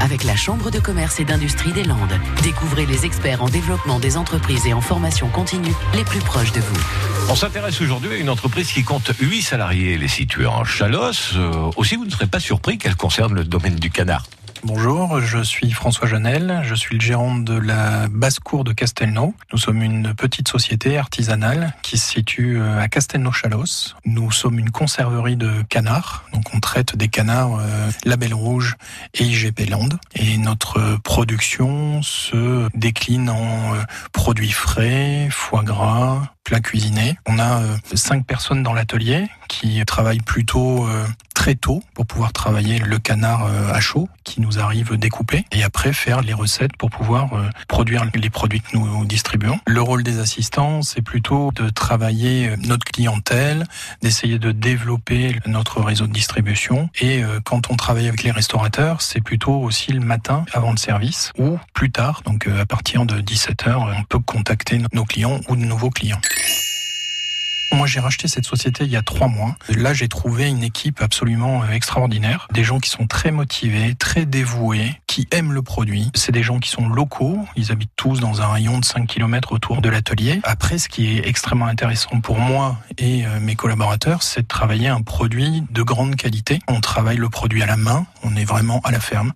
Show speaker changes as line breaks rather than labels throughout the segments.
avec la Chambre de commerce et d'industrie des Landes. Découvrez les experts en développement des entreprises et en formation continue les plus proches de vous.
On s'intéresse aujourd'hui à une entreprise qui compte 8 salariés. Elle est située en Chalosse. Euh, aussi, vous ne serez pas surpris qu'elle concerne le domaine du canard.
Bonjour, je suis François Janel, je suis le gérant de la basse-cour de Castelnau. Nous sommes une petite société artisanale qui se situe euh, à Castelnau-Chalos. Nous sommes une conserverie de canards, donc on traite des canards euh, Label Rouge et IGP Land. Et notre production se décline en euh, produits frais, foie gras, plats cuisinés. On a cinq personnes dans l'atelier qui travaillent plutôt très tôt pour pouvoir travailler le canard à chaud qui nous arrive découpé et après faire les recettes pour pouvoir euh, produire les produits que nous distribuons. Le rôle des assistants, c'est plutôt de travailler euh, notre clientèle, d'essayer de développer notre réseau de distribution et euh, quand on travaille avec les restaurateurs, c'est plutôt aussi le matin avant le service ou plus tard, donc à partir de 17h, on peut contacter nos clients ou de nouveaux clients. Moi, j'ai racheté cette société il y a trois mois. Là, j'ai trouvé une équipe absolument euh, extraordinaire. Des gens qui sont très motivés, très dévoués, qui aiment le produit. C'est des gens qui sont locaux. Ils habitent tous dans un rayon de 5 km autour de l'atelier. Après, ce qui est extrêmement intéressant pour moi et euh, mes collaborateurs, c'est de travailler un produit de grande qualité. On travaille le produit à la main. On est vraiment à la ferme.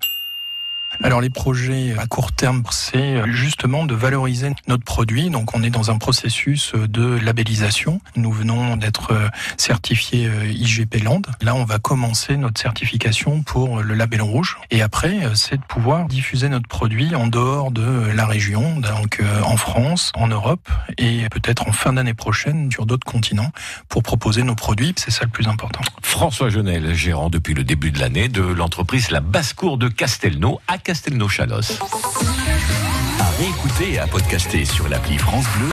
Alors les projets à court terme, c'est justement de valoriser notre produit. Donc on est dans un processus de labellisation. Nous venons d'être certifiés IGP Land. Là, on va commencer notre certification pour le label rouge. Et après, c'est de pouvoir diffuser notre produit en dehors de la région, donc euh, en France, en Europe et peut-être en fin d'année prochaine sur d'autres continents pour proposer nos produits. C'est ça le plus important.
François Genel, gérant depuis le début de l'année de l'entreprise La Basse-Cour de Castelnau Castelnau-Chalos.
À réécouter et à podcaster sur l'appli France Bleu